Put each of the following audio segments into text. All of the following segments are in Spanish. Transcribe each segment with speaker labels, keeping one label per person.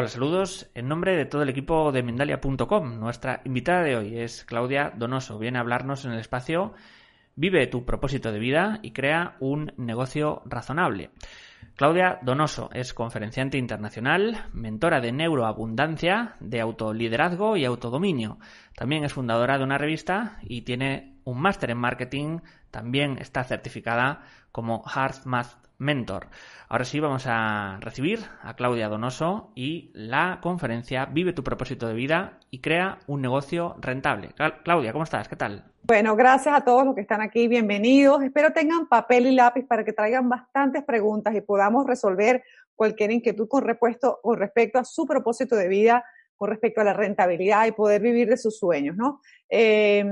Speaker 1: Hola, saludos en nombre de todo el equipo de Mindalia.com. Nuestra invitada de hoy es Claudia Donoso. Viene a hablarnos en el espacio Vive tu propósito de vida y crea un negocio razonable. Claudia Donoso es conferenciante internacional, mentora de neuroabundancia, de autoliderazgo y autodominio. También es fundadora de una revista y tiene un máster en marketing. También está certificada como Hard Math Mentor. Ahora sí vamos a recibir a Claudia Donoso y la conferencia Vive tu propósito de vida y crea un negocio rentable. Claudia, ¿cómo estás? ¿Qué tal?
Speaker 2: Bueno, gracias a todos los que están aquí, bienvenidos. Espero tengan papel y lápiz para que traigan bastantes preguntas y podamos resolver cualquier inquietud con, con respecto a su propósito de vida, con respecto a la rentabilidad y poder vivir de sus sueños, ¿no? Eh,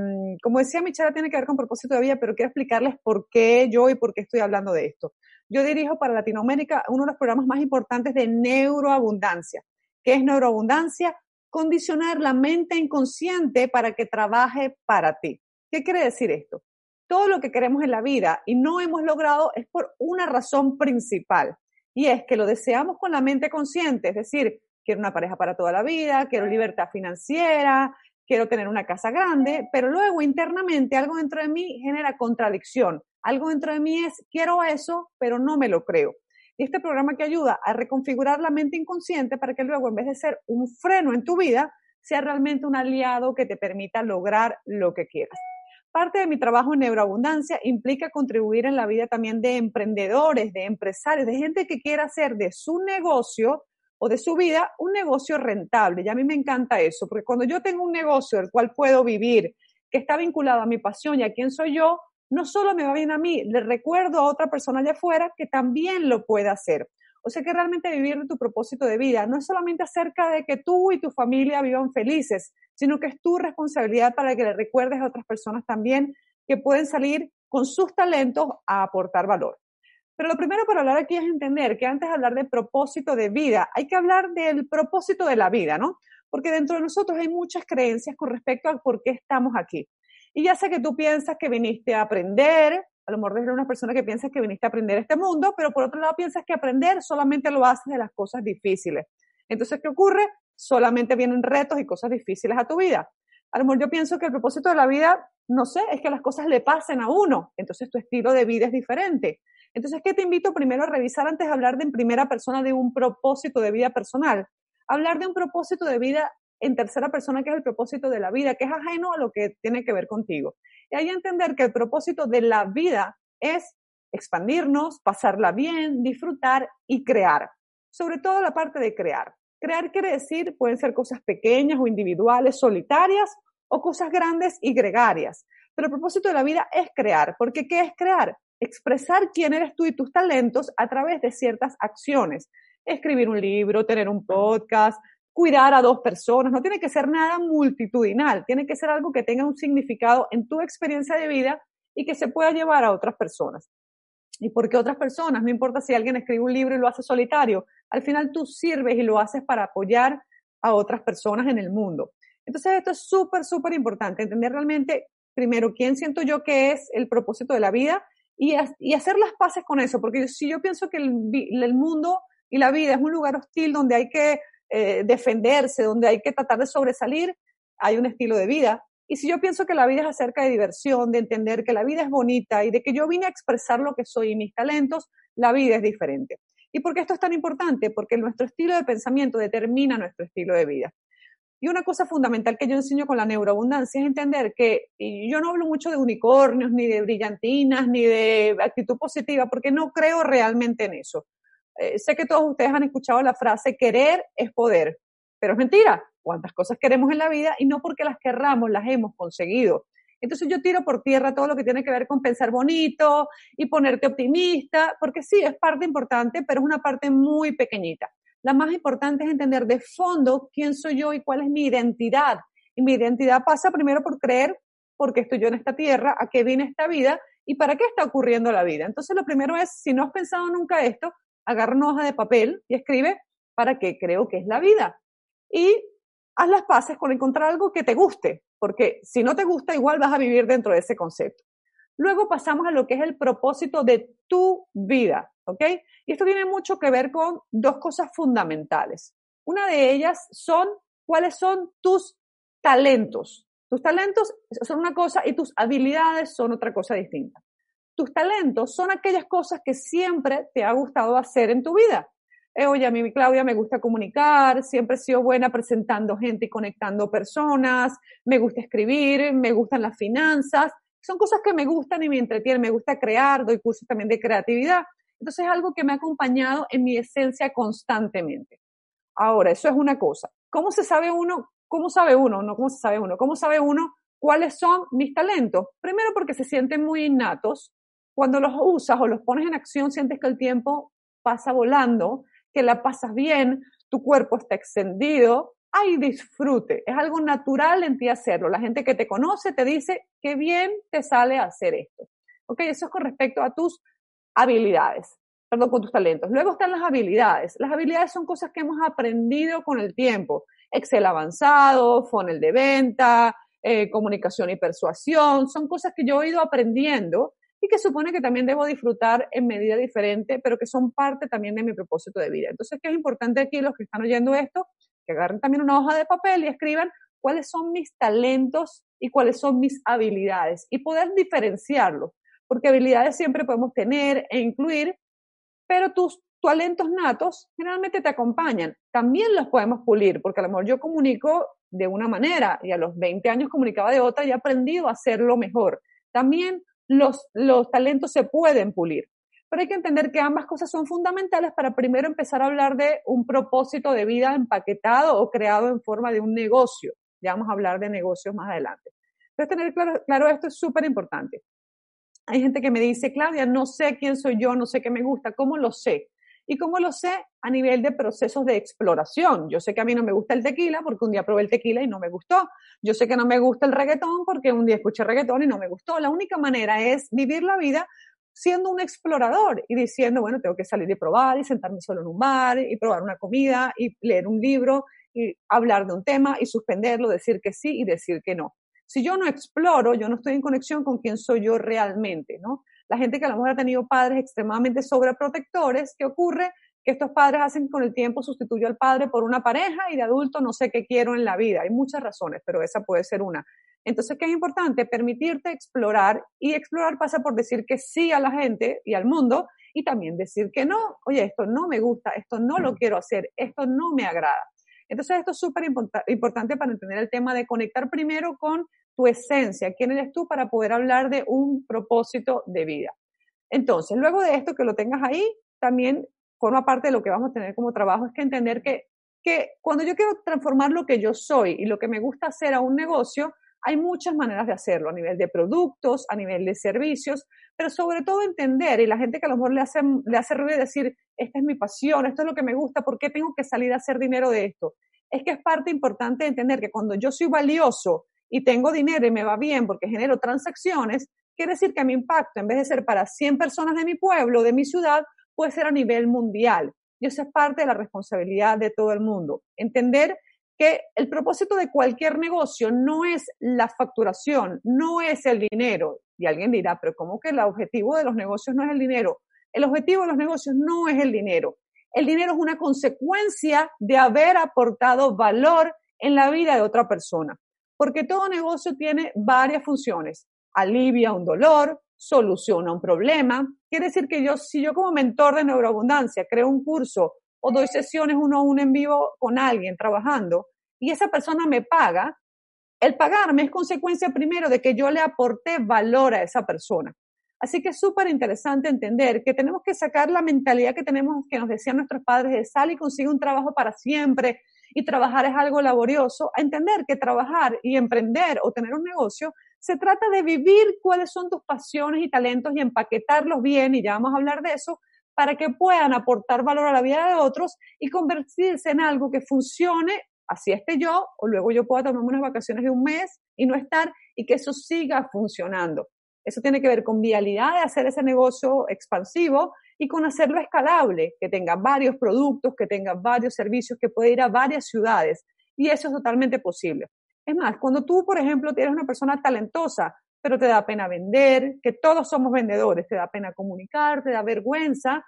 Speaker 2: como decía, mi charla tiene que ver con propósito de vida, pero quiero explicarles por qué yo y por qué estoy hablando de esto. Yo dirijo para Latinoamérica uno de los programas más importantes de neuroabundancia. ¿Qué es neuroabundancia? Condicionar la mente inconsciente para que trabaje para ti. ¿Qué quiere decir esto? Todo lo que queremos en la vida y no hemos logrado es por una razón principal. Y es que lo deseamos con la mente consciente, es decir, quiero una pareja para toda la vida, quiero libertad financiera, quiero tener una casa grande, pero luego internamente algo dentro de mí genera contradicción. Algo dentro de mí es, quiero eso, pero no me lo creo. Y este programa que ayuda a reconfigurar la mente inconsciente para que luego, en vez de ser un freno en tu vida, sea realmente un aliado que te permita lograr lo que quieras. Parte de mi trabajo en neuroabundancia implica contribuir en la vida también de emprendedores, de empresarios, de gente que quiera hacer de su negocio o de su vida un negocio rentable. Y a mí me encanta eso, porque cuando yo tengo un negocio del cual puedo vivir, que está vinculado a mi pasión y a quién soy yo, no solo me va bien a mí, le recuerdo a otra persona allá afuera que también lo puede hacer. O sea que realmente vivir tu propósito de vida no es solamente acerca de que tú y tu familia vivan felices, sino que es tu responsabilidad para que le recuerdes a otras personas también que pueden salir con sus talentos a aportar valor. Pero lo primero para hablar aquí es entender que antes de hablar de propósito de vida, hay que hablar del propósito de la vida, ¿no? Porque dentro de nosotros hay muchas creencias con respecto a por qué estamos aquí. Y ya sé que tú piensas que viniste a aprender, a lo mejor eres una persona que piensa que viniste a aprender este mundo, pero por otro lado piensas que aprender solamente lo haces de las cosas difíciles. Entonces, ¿qué ocurre? Solamente vienen retos y cosas difíciles a tu vida. A lo mejor yo pienso que el propósito de la vida, no sé, es que las cosas le pasen a uno. Entonces tu estilo de vida es diferente. Entonces, ¿qué te invito primero a revisar antes de hablar de en primera persona de un propósito de vida personal? Hablar de un propósito de vida en tercera persona, que es el propósito de la vida, que es ajeno a lo que tiene que ver contigo. Y hay que entender que el propósito de la vida es expandirnos, pasarla bien, disfrutar y crear. Sobre todo la parte de crear. Crear quiere decir, pueden ser cosas pequeñas o individuales, solitarias, o cosas grandes y gregarias. Pero el propósito de la vida es crear, porque ¿qué es crear? expresar quién eres tú y tus talentos a través de ciertas acciones. Escribir un libro, tener un podcast, cuidar a dos personas, no tiene que ser nada multitudinal, tiene que ser algo que tenga un significado en tu experiencia de vida y que se pueda llevar a otras personas. ¿Y por qué otras personas? No importa si alguien escribe un libro y lo hace solitario, al final tú sirves y lo haces para apoyar a otras personas en el mundo. Entonces esto es súper, súper importante, entender realmente, primero, quién siento yo que es el propósito de la vida y, hacer las paces con eso, porque si yo pienso que el, el, mundo y la vida es un lugar hostil donde hay que eh, defenderse, donde hay que tratar de sobresalir, hay un estilo de vida. Y si yo pienso que la vida es acerca de diversión, de entender que la vida es bonita y de que yo vine a expresar lo que soy y mis talentos, la vida es diferente. ¿Y por qué esto es tan importante? Porque nuestro estilo de pensamiento determina nuestro estilo de vida. Y una cosa fundamental que yo enseño con la neuroabundancia es entender que yo no hablo mucho de unicornios, ni de brillantinas, ni de actitud positiva, porque no creo realmente en eso. Eh, sé que todos ustedes han escuchado la frase querer es poder, pero es mentira. ¿Cuántas cosas queremos en la vida y no porque las querramos las hemos conseguido? Entonces yo tiro por tierra todo lo que tiene que ver con pensar bonito y ponerte optimista, porque sí, es parte importante, pero es una parte muy pequeñita. La más importante es entender de fondo quién soy yo y cuál es mi identidad. Y mi identidad pasa primero por creer por qué estoy yo en esta tierra, a qué viene esta vida y para qué está ocurriendo la vida. Entonces lo primero es, si no has pensado nunca esto, agarra una hoja de papel y escribe para qué creo que es la vida. Y haz las paces con encontrar algo que te guste, porque si no te gusta, igual vas a vivir dentro de ese concepto. Luego pasamos a lo que es el propósito de tu vida, ¿ok? Y esto tiene mucho que ver con dos cosas fundamentales. Una de ellas son cuáles son tus talentos. Tus talentos son una cosa y tus habilidades son otra cosa distinta. Tus talentos son aquellas cosas que siempre te ha gustado hacer en tu vida. Eh, oye, a mí, Claudia, me gusta comunicar, siempre he sido buena presentando gente y conectando personas, me gusta escribir, me gustan las finanzas. Son cosas que me gustan y me entretienen, me gusta crear, doy cursos también de creatividad. Entonces es algo que me ha acompañado en mi esencia constantemente. Ahora, eso es una cosa. ¿Cómo se sabe uno? ¿Cómo sabe uno? No, ¿cómo se sabe uno? ¿Cómo sabe uno cuáles son mis talentos? Primero porque se sienten muy innatos. Cuando los usas o los pones en acción, sientes que el tiempo pasa volando, que la pasas bien, tu cuerpo está extendido, hay disfrute, es algo natural en ti hacerlo. La gente que te conoce te dice, qué bien te sale hacer esto. Ok, eso es con respecto a tus habilidades, perdón, con tus talentos. Luego están las habilidades. Las habilidades son cosas que hemos aprendido con el tiempo. Excel avanzado, funnel de venta, eh, comunicación y persuasión, son cosas que yo he ido aprendiendo y que supone que también debo disfrutar en medida diferente, pero que son parte también de mi propósito de vida. Entonces, ¿qué es importante aquí los que están oyendo esto? Que agarren también una hoja de papel y escriban cuáles son mis talentos y cuáles son mis habilidades y poder diferenciarlos porque habilidades siempre podemos tener e incluir, pero tus talentos natos generalmente te acompañan. También los podemos pulir, porque a lo mejor yo comunico de una manera y a los 20 años comunicaba de otra y he aprendido a hacerlo mejor. También los, los talentos se pueden pulir. Pero hay que entender que ambas cosas son fundamentales para primero empezar a hablar de un propósito de vida empaquetado o creado en forma de un negocio. Ya vamos a hablar de negocios más adelante. Pero tener claro, claro esto es súper importante. Hay gente que me dice, Claudia, no sé quién soy yo, no sé qué me gusta, ¿cómo lo sé? ¿Y cómo lo sé? A nivel de procesos de exploración. Yo sé que a mí no me gusta el tequila porque un día probé el tequila y no me gustó. Yo sé que no me gusta el reggaetón porque un día escuché reggaetón y no me gustó. La única manera es vivir la vida siendo un explorador y diciendo, bueno, tengo que salir y probar y sentarme solo en un bar y probar una comida y leer un libro y hablar de un tema y suspenderlo, decir que sí y decir que no. Si yo no exploro, yo no estoy en conexión con quién soy yo realmente, ¿no? La gente que a lo mejor ha tenido padres extremadamente sobreprotectores, ¿qué ocurre? Que estos padres hacen con el tiempo sustituyo al padre por una pareja y de adulto no sé qué quiero en la vida. Hay muchas razones, pero esa puede ser una. Entonces, ¿qué es importante? Permitirte explorar y explorar pasa por decir que sí a la gente y al mundo y también decir que no. Oye, esto no me gusta, esto no lo quiero hacer, esto no me agrada. Entonces, esto es súper importante para entender el tema de conectar primero con tu esencia, quién eres tú para poder hablar de un propósito de vida. Entonces, luego de esto que lo tengas ahí, también forma parte de lo que vamos a tener como trabajo, es que entender que, que cuando yo quiero transformar lo que yo soy y lo que me gusta hacer a un negocio, hay muchas maneras de hacerlo, a nivel de productos, a nivel de servicios, pero sobre todo entender, y la gente que a lo mejor le hace, le hace ruido decir, esta es mi pasión, esto es lo que me gusta, ¿por qué tengo que salir a hacer dinero de esto? Es que es parte importante de entender que cuando yo soy valioso y tengo dinero y me va bien porque genero transacciones, quiere decir que mi impacto, en vez de ser para 100 personas de mi pueblo, de mi ciudad, puede ser a nivel mundial. Y eso es parte de la responsabilidad de todo el mundo. Entender que el propósito de cualquier negocio no es la facturación, no es el dinero. Y alguien dirá, pero ¿cómo que el objetivo de los negocios no es el dinero? El objetivo de los negocios no es el dinero. El dinero es una consecuencia de haber aportado valor en la vida de otra persona. Porque todo negocio tiene varias funciones. Alivia un dolor, soluciona un problema. Quiere decir que yo, si yo como mentor de neuroabundancia creo un curso o doy sesiones uno a uno en vivo con alguien trabajando y esa persona me paga, el pagarme es consecuencia primero de que yo le aporté valor a esa persona. Así que es súper interesante entender que tenemos que sacar la mentalidad que tenemos, que nos decían nuestros padres, de sal y consigue un trabajo para siempre y trabajar es algo laborioso, a entender que trabajar y emprender o tener un negocio se trata de vivir cuáles son tus pasiones y talentos y empaquetarlos bien, y ya vamos a hablar de eso, para que puedan aportar valor a la vida de otros y convertirse en algo que funcione, así esté yo, o luego yo pueda tomar unas vacaciones de un mes y no estar, y que eso siga funcionando. Eso tiene que ver con vialidad de hacer ese negocio expansivo y con hacerlo escalable, que tenga varios productos, que tenga varios servicios, que pueda ir a varias ciudades. Y eso es totalmente posible. Es más, cuando tú, por ejemplo, tienes una persona talentosa, pero te da pena vender, que todos somos vendedores, te da pena comunicar, te da vergüenza,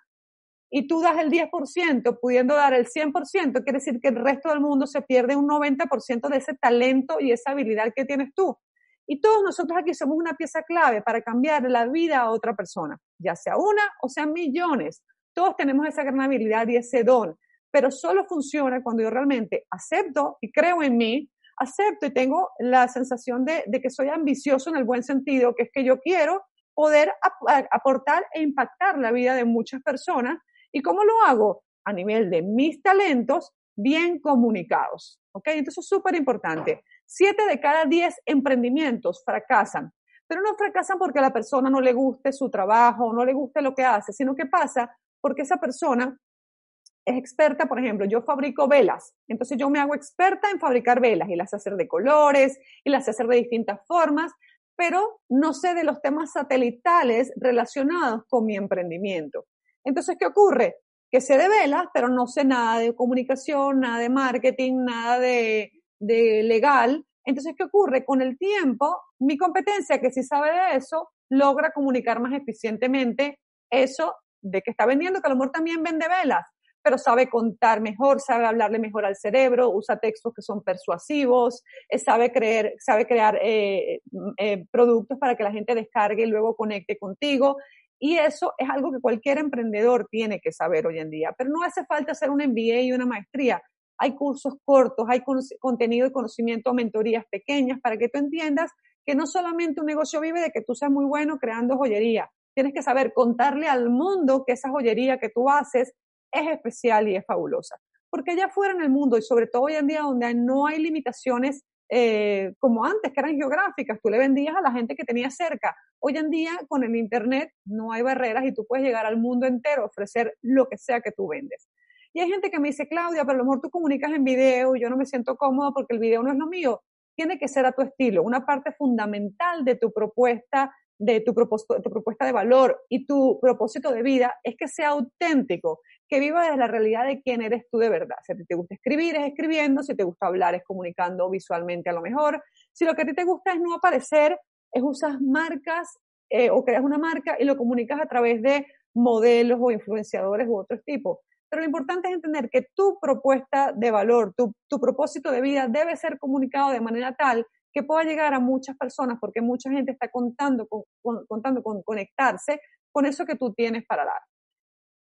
Speaker 2: y tú das el 10%, pudiendo dar el 100%, quiere decir que el resto del mundo se pierde un 90% de ese talento y esa habilidad que tienes tú. Y todos nosotros aquí somos una pieza clave para cambiar la vida a otra persona, ya sea una o sean millones. Todos tenemos esa gran habilidad y ese don, pero solo funciona cuando yo realmente acepto y creo en mí, acepto y tengo la sensación de, que soy ambicioso en el buen sentido, que es que yo quiero poder aportar e impactar la vida de muchas personas. ¿Y cómo lo hago? A nivel de mis talentos bien comunicados. ¿Ok? Entonces es súper importante. Siete de cada diez emprendimientos fracasan, pero no fracasan porque a la persona no le guste su trabajo, no le guste lo que hace, sino que pasa porque esa persona es experta, por ejemplo, yo fabrico velas, entonces yo me hago experta en fabricar velas y las hacer de colores y las hacer de distintas formas, pero no sé de los temas satelitales relacionados con mi emprendimiento. Entonces, ¿qué ocurre? Que sé de velas, pero no sé nada de comunicación, nada de marketing, nada de, legal. Entonces, ¿qué ocurre? Con el tiempo, mi competencia, que sí sabe de eso, logra comunicar más eficientemente eso de que está vendiendo, que a lo también vende velas, pero sabe contar mejor, sabe hablarle mejor al cerebro, usa textos que son persuasivos, eh, sabe, creer, sabe crear eh, eh, productos para que la gente descargue y luego conecte contigo. Y eso es algo que cualquier emprendedor tiene que saber hoy en día. Pero no hace falta hacer un MBA y una maestría. Hay cursos cortos, hay contenido y conocimiento, mentorías pequeñas para que tú entiendas que no solamente un negocio vive de que tú seas muy bueno creando joyería. Tienes que saber contarle al mundo que esa joyería que tú haces es especial y es fabulosa. Porque allá afuera en el mundo, y sobre todo hoy en día donde no hay limitaciones eh, como antes, que eran geográficas, tú le vendías a la gente que tenía cerca. Hoy en día, con el Internet, no hay barreras y tú puedes llegar al mundo entero, ofrecer lo que sea que tú vendes. Y hay gente que me dice, Claudia, pero a lo mejor tú comunicas en video y yo no me siento cómoda porque el video no es lo mío. Tiene que ser a tu estilo. Una parte fundamental de tu propuesta de tu, tu propuesta de valor y tu propósito de vida es que sea auténtico, que viva desde la realidad de quién eres tú de verdad. Si a ti te gusta escribir, es escribiendo, si te gusta hablar, es comunicando visualmente a lo mejor. Si lo que a ti te gusta es no aparecer, es usar marcas eh, o creas una marca y lo comunicas a través de modelos o influenciadores u otros tipos. Pero lo importante es entender que tu propuesta de valor, tu, tu propósito de vida debe ser comunicado de manera tal que pueda llegar a muchas personas, porque mucha gente está contando con, contando con conectarse con eso que tú tienes para dar.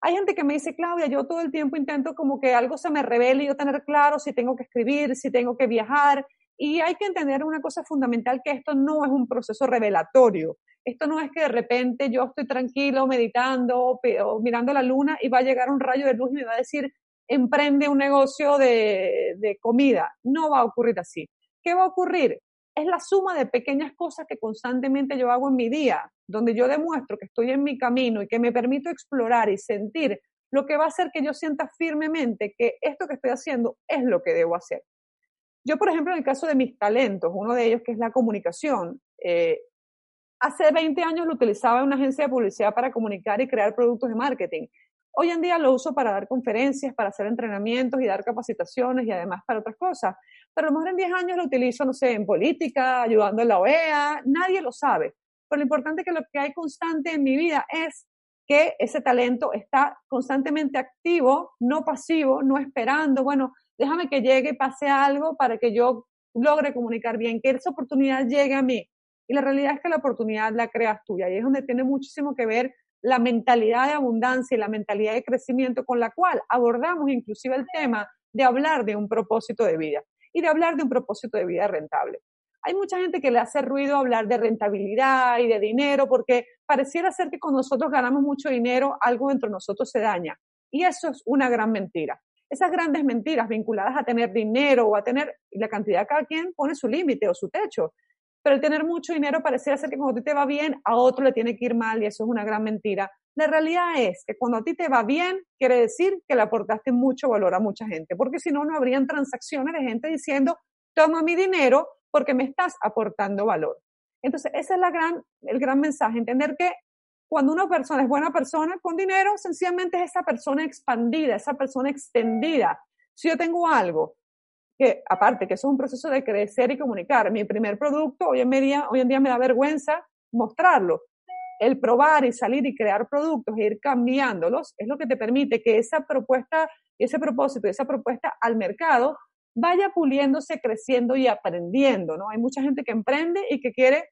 Speaker 2: Hay gente que me dice, Claudia, yo todo el tiempo intento como que algo se me revele y yo tener claro si tengo que escribir, si tengo que viajar. Y hay que entender una cosa fundamental, que esto no es un proceso revelatorio. Esto no es que de repente yo estoy tranquilo meditando o mirando la luna y va a llegar un rayo de luz y me va a decir, emprende un negocio de, de comida. No va a ocurrir así. ¿Qué va a ocurrir? Es la suma de pequeñas cosas que constantemente yo hago en mi día, donde yo demuestro que estoy en mi camino y que me permito explorar y sentir lo que va a hacer que yo sienta firmemente que esto que estoy haciendo es lo que debo hacer. Yo, por ejemplo, en el caso de mis talentos, uno de ellos que es la comunicación, eh, hace 20 años lo utilizaba en una agencia de publicidad para comunicar y crear productos de marketing. Hoy en día lo uso para dar conferencias, para hacer entrenamientos y dar capacitaciones y además para otras cosas. Pero a lo mejor en 10 años lo utilizo, no sé, en política, ayudando en la OEA, nadie lo sabe. Pero lo importante es que lo que hay constante en mi vida es que ese talento está constantemente activo, no pasivo, no esperando, bueno, déjame que llegue pase algo para que yo logre comunicar bien, que esa oportunidad llegue a mí. Y la realidad es que la oportunidad la creas tú y ahí es donde tiene muchísimo que ver la mentalidad de abundancia y la mentalidad de crecimiento con la cual abordamos inclusive el tema de hablar de un propósito de vida y de hablar de un propósito de vida rentable. Hay mucha gente que le hace ruido hablar de rentabilidad y de dinero porque pareciera ser que cuando nosotros ganamos mucho dinero, algo dentro de nosotros se daña. Y eso es una gran mentira. Esas grandes mentiras vinculadas a tener dinero o a tener la cantidad, cada quien pone su límite o su techo. Pero el tener mucho dinero pareciera ser que cuando a ti te va bien, a otro le tiene que ir mal y eso es una gran mentira. La realidad es que cuando a ti te va bien, quiere decir que le aportaste mucho valor a mucha gente, porque si no, no habrían transacciones de gente diciendo, toma mi dinero porque me estás aportando valor. Entonces, ese es la gran, el gran mensaje, entender que cuando una persona es buena persona con dinero, sencillamente es esa persona expandida, esa persona extendida. Si yo tengo algo que aparte que eso es un proceso de crecer y comunicar. Mi primer producto hoy en, día, hoy en día me da vergüenza mostrarlo. el probar y salir y crear productos e ir cambiándolos es lo que te permite que esa propuesta, ese propósito, esa propuesta al mercado vaya puliéndose, creciendo y aprendiendo, ¿no? Hay mucha gente que emprende y que quiere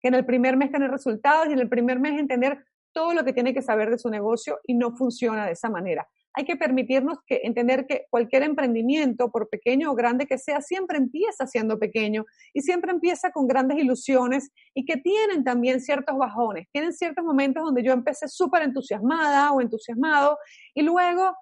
Speaker 2: que en el primer mes tener resultados y en el primer mes entender todo lo que tiene que saber de su negocio y no funciona de esa manera. Hay que permitirnos entender que cualquier emprendimiento, por pequeño o grande que sea, siempre empieza siendo pequeño y siempre empieza con grandes ilusiones y que tienen también ciertos bajones, tienen ciertos momentos donde yo empecé súper entusiasmada o entusiasmado y luego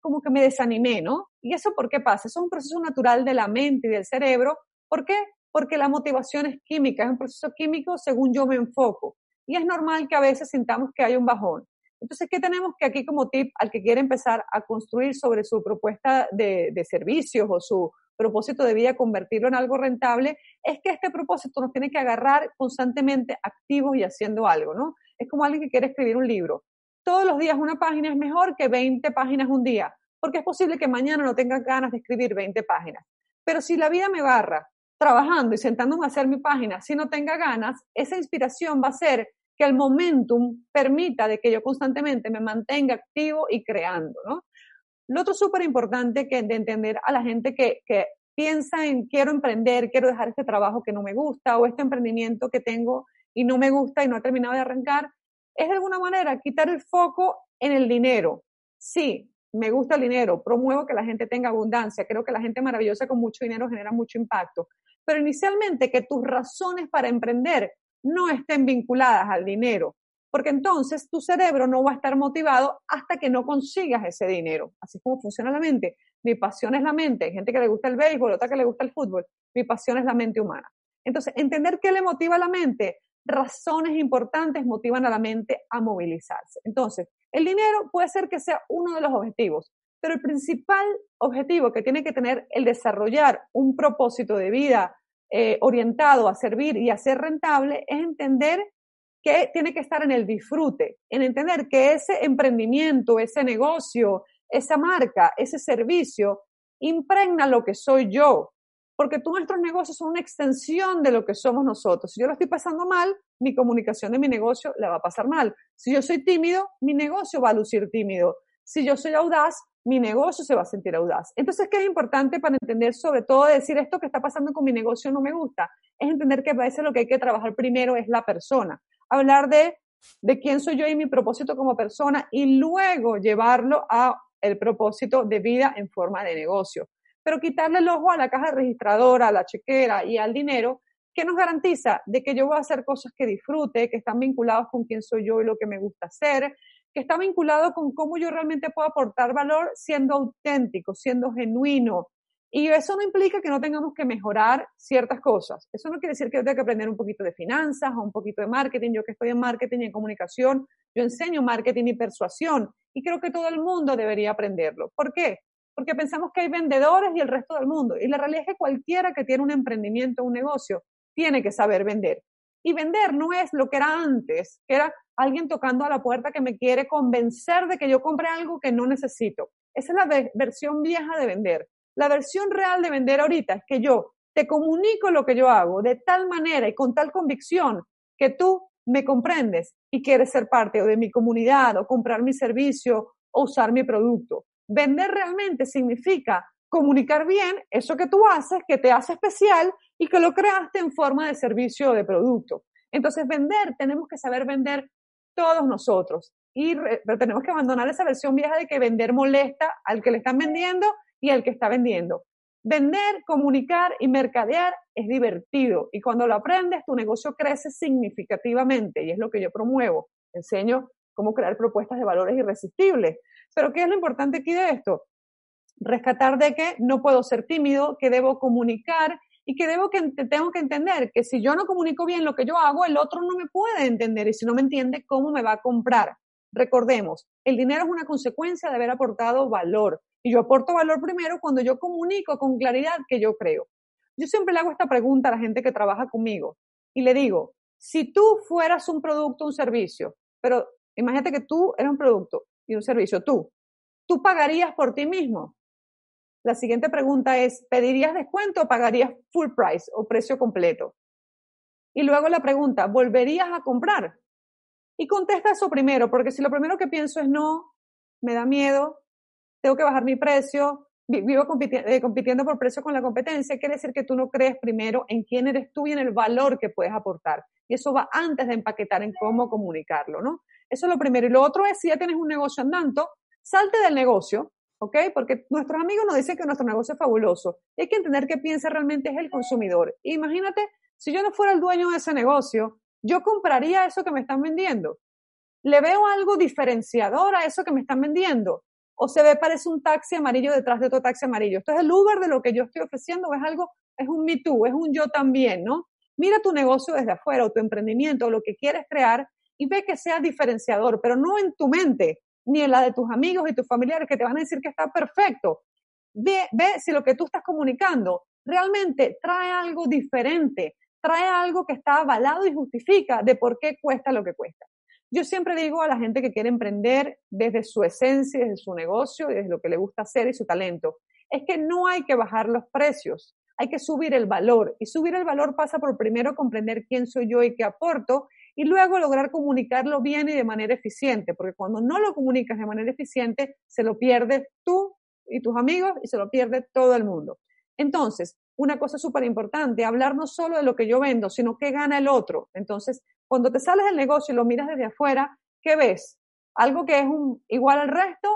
Speaker 2: como que me desanimé, ¿no? ¿Y eso por qué pasa? Eso es un proceso natural de la mente y del cerebro. ¿Por qué? Porque la motivación es química, es un proceso químico según yo me enfoco. Y es normal que a veces sintamos que hay un bajón. Entonces, ¿qué tenemos que aquí como tip al que quiere empezar a construir sobre su propuesta de, de, servicios o su propósito de vida, convertirlo en algo rentable? Es que este propósito nos tiene que agarrar constantemente activos y haciendo algo, ¿no? Es como alguien que quiere escribir un libro. Todos los días una página es mejor que 20 páginas un día, porque es posible que mañana no tenga ganas de escribir 20 páginas. Pero si la vida me barra trabajando y sentándome a hacer mi página, si no tenga ganas, esa inspiración va a ser que el momentum permita de que yo constantemente me mantenga activo y creando, ¿no? Lo otro súper importante que de entender a la gente que, que piensa en quiero emprender, quiero dejar este trabajo que no me gusta o este emprendimiento que tengo y no me gusta y no ha terminado de arrancar, es de alguna manera quitar el foco en el dinero. Sí, me gusta el dinero, promuevo que la gente tenga abundancia, creo que la gente maravillosa con mucho dinero genera mucho impacto, pero inicialmente que tus razones para emprender no estén vinculadas al dinero, porque entonces tu cerebro no va a estar motivado hasta que no consigas ese dinero. Así es como funciona la mente. Mi pasión es la mente. Hay gente que le gusta el béisbol, otra que le gusta el fútbol. Mi pasión es la mente humana. Entonces, entender qué le motiva a la mente, razones importantes motivan a la mente a movilizarse. Entonces, el dinero puede ser que sea uno de los objetivos, pero el principal objetivo que tiene que tener el desarrollar un propósito de vida eh, orientado a servir y a ser rentable es entender que tiene que estar en el disfrute, en entender que ese emprendimiento, ese negocio, esa marca, ese servicio, impregna lo que soy yo, porque todos nuestros negocios son una extensión de lo que somos nosotros. Si yo lo estoy pasando mal, mi comunicación de mi negocio la va a pasar mal. Si yo soy tímido, mi negocio va a lucir tímido. Si yo soy audaz, mi negocio se va a sentir audaz. Entonces, ¿qué es importante para entender sobre todo decir esto que está pasando con mi negocio no me gusta? Es entender que a veces lo que hay que trabajar primero es la persona. Hablar de, de quién soy yo y mi propósito como persona y luego llevarlo a el propósito de vida en forma de negocio. Pero quitarle el ojo a la caja registradora, a la chequera y al dinero, ¿qué nos garantiza? De que yo voy a hacer cosas que disfrute, que están vinculados con quién soy yo y lo que me gusta hacer, que está vinculado con cómo yo realmente puedo aportar valor siendo auténtico, siendo genuino. Y eso no implica que no tengamos que mejorar ciertas cosas. Eso no quiere decir que yo tenga que aprender un poquito de finanzas o un poquito de marketing. Yo que estoy en marketing y en comunicación, yo enseño marketing y persuasión y creo que todo el mundo debería aprenderlo. ¿Por qué? Porque pensamos que hay vendedores y el resto del mundo. Y la realidad es que cualquiera que tiene un emprendimiento, un negocio, tiene que saber vender. Y vender no es lo que era antes, que era alguien tocando a la puerta que me quiere convencer de que yo compre algo que no necesito. Esa es la versión vieja de vender. La versión real de vender ahorita es que yo te comunico lo que yo hago de tal manera y con tal convicción que tú me comprendes y quieres ser parte o de mi comunidad o comprar mi servicio o usar mi producto. Vender realmente significa comunicar bien eso que tú haces, que te hace especial y que lo creaste en forma de servicio o de producto. Entonces, vender, tenemos que saber vender todos nosotros. Y pero tenemos que abandonar esa versión vieja de que vender molesta al que le están vendiendo y al que está vendiendo. Vender, comunicar y mercadear es divertido y cuando lo aprendes tu negocio crece significativamente y es lo que yo promuevo. Enseño cómo crear propuestas de valores irresistibles. Pero ¿qué es lo importante aquí de esto? Rescatar de que no puedo ser tímido, que debo comunicar y que debo que tengo que entender que si yo no comunico bien lo que yo hago, el otro no me puede entender y si no me entiende, ¿cómo me va a comprar? Recordemos, el dinero es una consecuencia de haber aportado valor y yo aporto valor primero cuando yo comunico con claridad que yo creo. Yo siempre le hago esta pregunta a la gente que trabaja conmigo y le digo, si tú fueras un producto, un servicio, pero imagínate que tú eres un producto y un servicio, tú, ¿tú pagarías por ti mismo? La siguiente pregunta es, ¿pedirías descuento o pagarías full price o precio completo? Y luego la pregunta, ¿volverías a comprar? Y contesta eso primero, porque si lo primero que pienso es no, me da miedo, tengo que bajar mi precio, vivo eh, compitiendo por precio con la competencia, quiere decir que tú no crees primero en quién eres tú y en el valor que puedes aportar. Y eso va antes de empaquetar en cómo comunicarlo, ¿no? Eso es lo primero. Y lo otro es, si ya tienes un negocio andando, salte del negocio, ¿ok? Porque nuestros amigos nos dicen que nuestro negocio es fabuloso. Y hay que entender que piensa realmente es el consumidor. Imagínate, si yo no fuera el dueño de ese negocio, yo compraría eso que me están vendiendo. Le veo algo diferenciador a eso que me están vendiendo. O se ve, parece un taxi amarillo detrás de otro taxi amarillo. Esto es el Uber de lo que yo estoy ofreciendo, es algo, es un me too, es un yo también, ¿no? Mira tu negocio desde afuera o tu emprendimiento o lo que quieres crear y ve que sea diferenciador, pero no en tu mente, ni en la de tus amigos y tus familiares que te van a decir que está perfecto. Ve, ve si lo que tú estás comunicando realmente trae algo diferente, trae algo que está avalado y justifica de por qué cuesta lo que cuesta. Yo siempre digo a la gente que quiere emprender desde su esencia, desde su negocio, desde lo que le gusta hacer y su talento, es que no hay que bajar los precios, hay que subir el valor. Y subir el valor pasa por primero comprender quién soy yo y qué aporto, y luego lograr comunicarlo bien y de manera eficiente, porque cuando no lo comunicas de manera eficiente, se lo pierdes tú y tus amigos y se lo pierde todo el mundo. Entonces, una cosa súper importante, hablar no solo de lo que yo vendo, sino qué gana el otro. Entonces, cuando te sales del negocio y lo miras desde afuera, ¿qué ves? Algo que es un, igual al resto,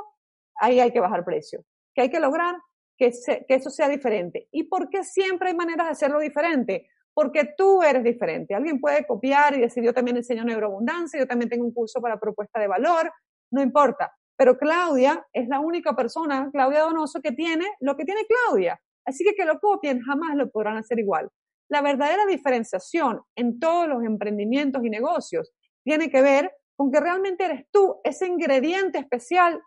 Speaker 2: ahí hay que bajar precio. ¿Qué hay que lograr? Que, que eso sea diferente. ¿Y por qué siempre hay maneras de hacerlo diferente? Porque tú eres diferente. Alguien puede copiar y decir, yo también enseño neuroabundancia, yo también tengo un curso para propuesta de valor, no importa. Pero Claudia es la única persona, Claudia Donoso, que tiene lo que tiene Claudia. Así que que lo copien jamás lo podrán hacer igual. La verdadera diferenciación en todos los emprendimientos y negocios tiene que ver con que realmente eres tú ese ingrediente especial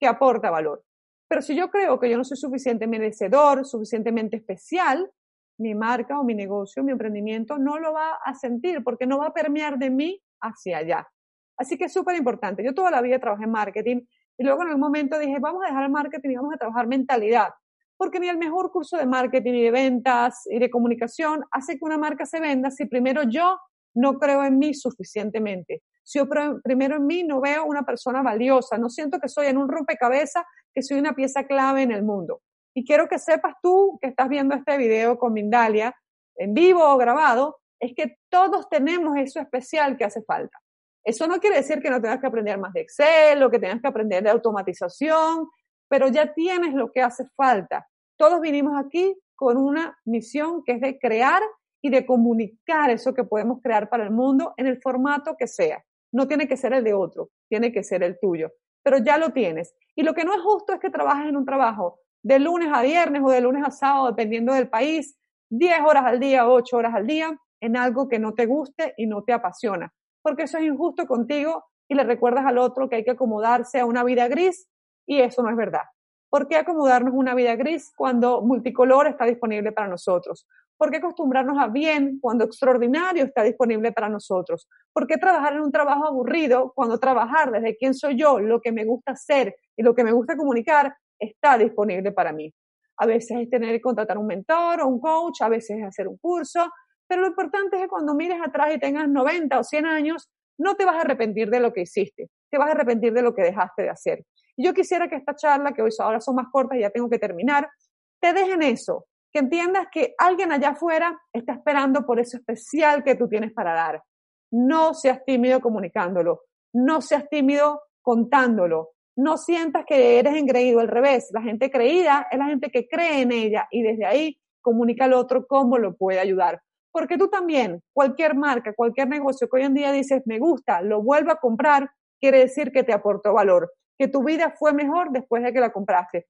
Speaker 2: que aporta valor. Pero si yo creo que yo no soy suficientemente merecedor, suficientemente especial, mi marca o mi negocio, mi emprendimiento no lo va a sentir porque no va a permear de mí hacia allá. Así que es súper importante. Yo toda la vida trabajé en marketing y luego en algún momento dije, vamos a dejar el marketing y vamos a trabajar mentalidad porque ni el mejor curso de marketing y de ventas y de comunicación hace que una marca se venda si primero yo no creo en mí suficientemente. Si yo primero en mí no veo una persona valiosa, no siento que soy en un rompecabezas, que soy una pieza clave en el mundo. Y quiero que sepas tú que estás viendo este video con Mindalia, en vivo o grabado, es que todos tenemos eso especial que hace falta. Eso no quiere decir que no tengas que aprender más de Excel o que tengas que aprender de automatización, pero ya tienes lo que hace falta. Todos vinimos aquí con una misión que es de crear y de comunicar eso que podemos crear para el mundo en el formato que sea. No tiene que ser el de otro, tiene que ser el tuyo, pero ya lo tienes. Y lo que no es justo es que trabajes en un trabajo de lunes a viernes o de lunes a sábado, dependiendo del país, 10 horas al día, 8 horas al día, en algo que no te guste y no te apasiona. Porque eso es injusto contigo y le recuerdas al otro que hay que acomodarse a una vida gris y eso no es verdad. ¿Por qué acomodarnos una vida gris cuando multicolor está disponible para nosotros? ¿Por qué acostumbrarnos a bien cuando extraordinario está disponible para nosotros? ¿Por qué trabajar en un trabajo aburrido cuando trabajar desde quién soy yo, lo que me gusta hacer y lo que me gusta comunicar está disponible para mí? A veces es tener que contratar un mentor o un coach, a veces es hacer un curso, pero lo importante es que cuando mires atrás y tengas 90 o 100 años, no te vas a arrepentir de lo que hiciste, te vas a arrepentir de lo que dejaste de hacer. Y yo quisiera que esta charla, que hoy ahora son más cortas y ya tengo que terminar, te dejen eso, que entiendas que alguien allá afuera está esperando por eso especial que tú tienes para dar. No seas tímido comunicándolo, no seas tímido contándolo, no sientas que eres engreído, al revés, la gente creída es la gente que cree en ella y desde ahí comunica al otro cómo lo puede ayudar. Porque tú también, cualquier marca, cualquier negocio que hoy en día dices, me gusta, lo vuelvo a comprar, quiere decir que te aportó valor que tu vida fue mejor después de que la compraste.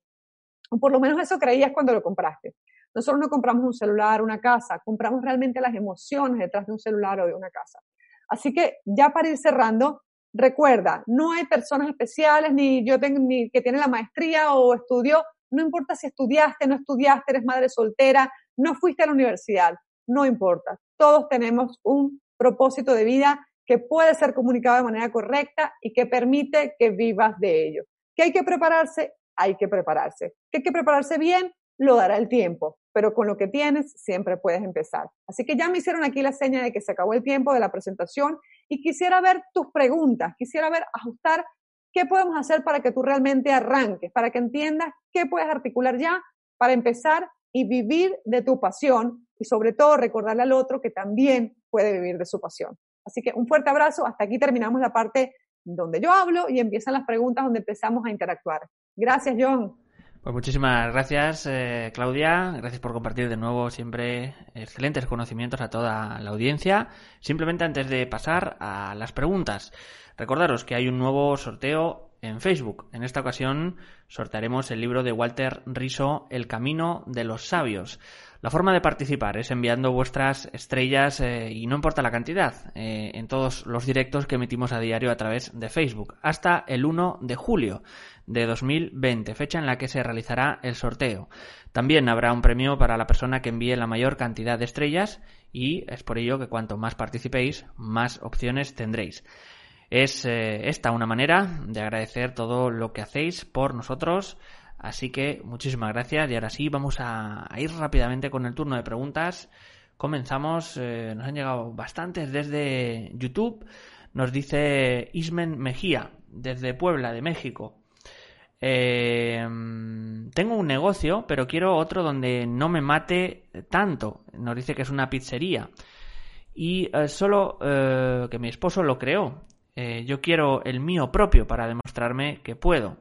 Speaker 2: O por lo menos eso creías cuando lo compraste. Nosotros no compramos un celular, una casa, compramos realmente las emociones detrás de un celular o de una casa. Así que ya para ir cerrando, recuerda, no hay personas especiales, ni yo tengo, ni que tiene la maestría o estudió, no importa si estudiaste, no estudiaste, eres madre soltera, no fuiste a la universidad, no importa. Todos tenemos un propósito de vida que puede ser comunicado de manera correcta y que permite que vivas de ello. ¿Que hay que prepararse? Hay que prepararse. ¿Que hay que prepararse bien? Lo dará el tiempo. Pero con lo que tienes siempre puedes empezar. Así que ya me hicieron aquí la seña de que se acabó el tiempo de la presentación y quisiera ver tus preguntas, quisiera ver, ajustar qué podemos hacer para que tú realmente arranques, para que entiendas qué puedes articular ya para empezar y vivir de tu pasión y sobre todo recordarle al otro que también puede vivir de su pasión. Así que un fuerte abrazo, hasta aquí terminamos la parte donde yo hablo y empiezan las preguntas donde empezamos a interactuar. Gracias, John.
Speaker 1: Pues muchísimas gracias, eh, Claudia. Gracias por compartir de nuevo siempre excelentes conocimientos a toda la audiencia. Simplemente antes de pasar a las preguntas, recordaros que hay un nuevo sorteo en Facebook. En esta ocasión sortearemos el libro de Walter Riso, El Camino de los Sabios. La forma de participar es enviando vuestras estrellas eh, y no importa la cantidad eh, en todos los directos que emitimos a diario a través de Facebook hasta el 1 de julio de 2020, fecha en la que se realizará el sorteo. También habrá un premio para la persona que envíe la mayor cantidad de estrellas y es por ello que cuanto más participéis, más opciones tendréis. Es eh, esta una manera de agradecer todo lo que hacéis por nosotros Así que muchísimas gracias y ahora sí vamos a, ir rápidamente con el turno de preguntas. Comenzamos, eh, nos han llegado bastantes desde YouTube. Nos dice Ismen Mejía, desde Puebla, de México. Eh, tengo un negocio, pero quiero otro donde no me mate tanto. Nos dice que es una pizzería. Y eh, solo que mi esposo lo creó. yo quiero el mío propio para demostrarme que puedo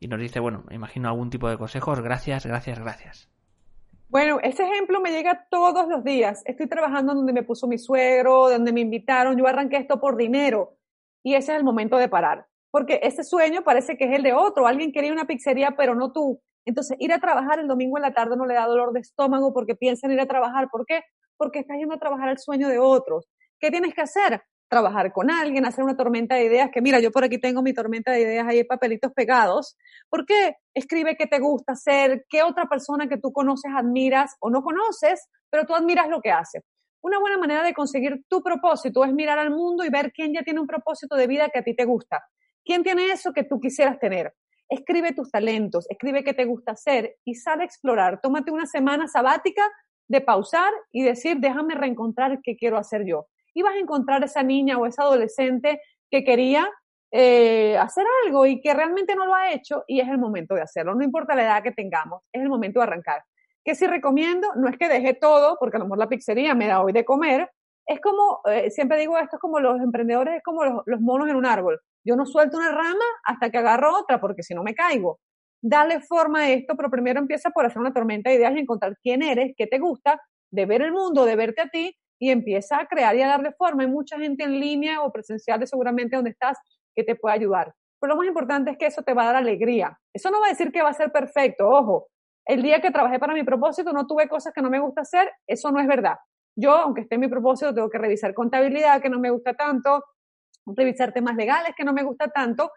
Speaker 1: y nos dice, bueno, imagino algún tipo de consejos. Gracias, gracias, gracias.
Speaker 2: Bueno, ese ejemplo me llega todos los días. Estoy trabajando donde me puso mi suegro, donde me invitaron, yo arranqué esto por dinero y ese es el momento de parar. Porque ese sueño parece que es el de otro. Alguien quería una pizzería, pero no tú. Entonces, ir a trabajar el domingo en la tarde no le da dolor de estómago porque piensan ir a trabajar. ¿Por qué? Porque estás yendo a trabajar el sueño de otros. ¿Qué tienes que hacer? Trabajar con alguien, hacer una tormenta de ideas, que mira, yo por aquí tengo mi tormenta de ideas ahí, papelitos pegados. ¿Por qué? Escribe qué te gusta hacer, qué otra persona que tú conoces, admiras o no conoces, pero tú admiras lo que hace. Una buena manera de conseguir tu propósito es mirar al mundo y ver quién ya tiene un propósito de vida que a ti te gusta. ¿Quién tiene eso que tú quisieras tener? Escribe tus talentos, escribe qué te gusta hacer y sale a explorar. Tómate una semana sabática de pausar y decir, déjame reencontrar qué quiero hacer yo y vas a encontrar esa niña o esa adolescente que quería eh, hacer algo y que realmente no lo ha hecho y es el momento de hacerlo. No importa la edad que tengamos, es el momento de arrancar. Que si recomiendo, no es que deje todo, porque a lo mejor la pizzería me da hoy de comer, es como, eh, siempre digo esto es como los emprendedores, es como los, los, monos en un árbol. Yo no suelto una rama hasta que agarro otra, porque si no me caigo. Dale forma a esto, pero primero empieza por hacer una tormenta de ideas y encontrar quién eres, qué te gusta, de ver el mundo, de verte a ti y empieza a crear y a darle forma. Hay mucha gente en línea o presencial seguramente donde estás que te puede ayudar. Pero lo más importante es que eso te va a dar alegría. Eso no va a decir que va a ser perfecto, ojo. El día que trabajé para mi propósito no tuve cosas que no me gusta hacer, eso no es verdad. Yo, aunque esté en mi propósito, tengo que revisar contabilidad que no me gusta tanto, revisar temas legales que no me gusta tanto,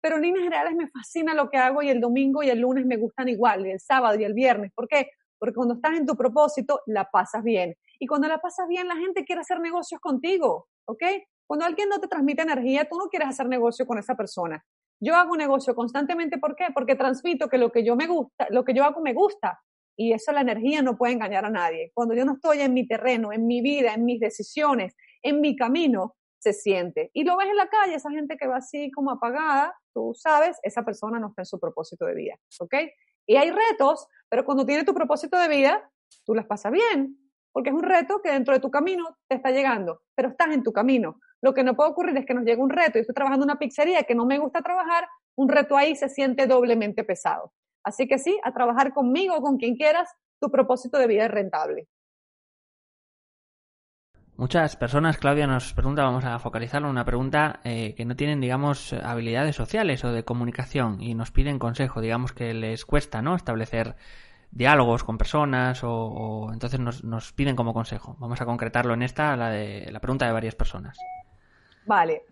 Speaker 2: pero en líneas generales me fascina lo que hago y el domingo y el lunes me gustan igual, y el sábado y el viernes. ¿Por qué? Porque cuando estás en tu propósito, la pasas bien. Y cuando la pasas bien, la gente quiere hacer negocios contigo, ¿ok? Cuando alguien no te transmite energía, tú no quieres hacer negocio con esa persona. Yo hago negocio constantemente, ¿por qué? Porque transmito que lo que yo me gusta, lo que yo hago me gusta. Y eso la energía no puede engañar a nadie. Cuando yo no estoy en mi terreno, en mi vida, en mis decisiones, en mi camino, se siente. Y lo ves en la calle, esa gente que va así como apagada, tú sabes, esa persona no está en su propósito de vida, ¿ok? Y hay retos, pero cuando tienes tu propósito de vida, tú las pasas bien, porque es un reto que dentro de tu camino te está llegando, pero estás en tu camino. Lo que no puede ocurrir es que nos llegue un reto, y estoy trabajando en una pizzería que no me gusta trabajar, un reto ahí se siente doblemente pesado. Así que sí, a trabajar conmigo o con quien quieras, tu propósito de vida es rentable.
Speaker 1: Muchas personas, Claudia, nos pregunta, vamos a focalizarlo en una pregunta eh, que no tienen, digamos, habilidades sociales o de comunicación y nos piden consejo, digamos que les cuesta, ¿no? Establecer diálogos con personas o, entonces nos, nos, piden como consejo. Vamos a concretarlo en esta, la de la pregunta de varias personas.
Speaker 2: Vale.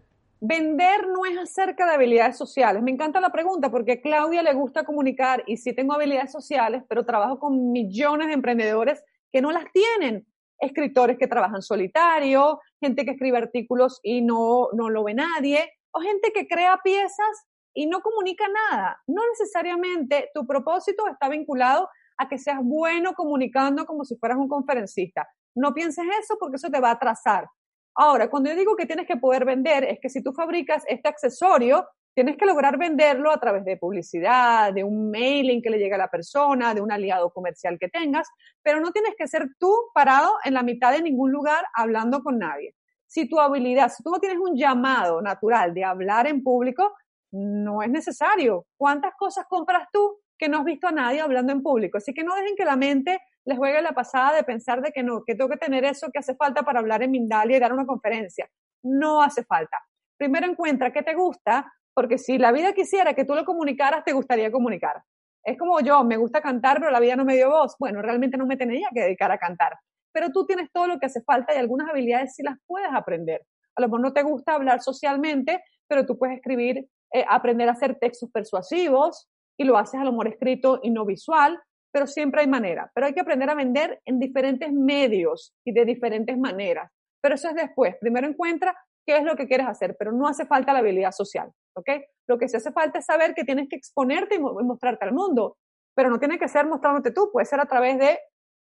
Speaker 2: Vender no es acerca de habilidades sociales. Me encanta la pregunta porque a Claudia le gusta comunicar y sí tengo habilidades sociales, pero trabajo con millones de emprendedores que no las tienen. Escritores que trabajan solitario, gente que escribe artículos y no, no lo ve nadie, o gente que crea piezas y no comunica nada. No necesariamente tu propósito está vinculado a que seas bueno comunicando como si fueras un conferencista. No pienses eso porque eso te va a atrasar. Ahora, cuando yo digo que tienes que poder vender, es que si tú fabricas este accesorio, tienes que lograr venderlo a través de publicidad, de un mailing que le llegue a la persona, de un aliado comercial que tengas, pero no tienes que ser tú parado en la mitad de ningún lugar hablando con nadie. Si tu habilidad, si tú no tienes un llamado natural de hablar en público, no es necesario. ¿Cuántas cosas compras tú que no has visto a nadie hablando en público? Así que no dejen que la mente les juegue la pasada de pensar de que no, que tengo que tener eso que hace falta para hablar en Mindalia y dar una conferencia. No hace falta. Primero encuentra qué te gusta, porque si la vida quisiera que tú lo comunicaras, te gustaría comunicar. Es como yo, me gusta cantar, pero la vida no me dio voz. Bueno, realmente no me tenía que dedicar a cantar. Pero tú tienes todo lo que hace falta y algunas habilidades sí las puedes aprender. A lo mejor no te gusta hablar socialmente, pero tú puedes escribir, eh, aprender a hacer textos persuasivos y lo haces a lo mejor escrito y no visual, pero siempre hay manera. Pero hay que aprender a vender en diferentes medios y de diferentes maneras. Pero eso es después. Primero encuentra qué es lo que quieres hacer, pero no hace falta la habilidad social, ¿ok? Lo que sí hace falta es saber que tienes que exponerte y mostrarte al mundo, pero no tiene que ser mostrándote tú, puede ser a través de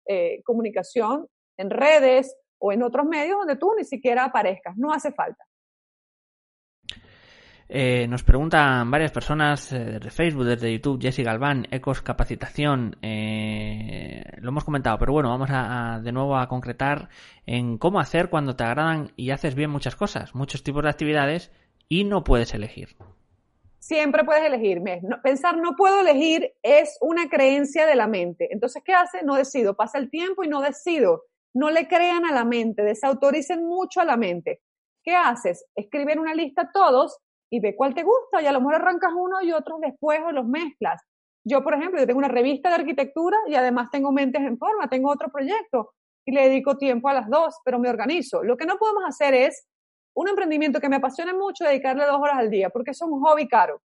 Speaker 2: eh, comunicación en redes o en otros medios donde tú ni siquiera aparezcas, no hace falta.
Speaker 1: Eh, nos preguntan varias personas eh, desde Facebook, desde YouTube, Jessy Galván, Ecos Capacitación, eh, lo hemos comentado, pero bueno, vamos a, de nuevo a concretar en cómo hacer cuando te agradan y haces bien muchas cosas, muchos tipos de actividades y no puedes elegir.
Speaker 2: Siempre puedes elegir. pensar no puedo elegir es una creencia de la mente. Entonces, ¿qué hace? No decido. Pasa el tiempo y no decido. No le crean a la mente, desautoricen mucho a la mente. ¿Qué haces? Escriben una lista todos y ve cuál te gusta y a lo mejor arrancas uno y otros después o los mezclas. Yo, por ejemplo, yo tengo una revista de arquitectura y además tengo mentes en forma, tengo otro proyecto y le dedico tiempo a las dos, pero me organizo. Lo que no podemos hacer es un emprendimiento que me apasiona mucho, dedicarle dos horas al día, porque es un hobby caro.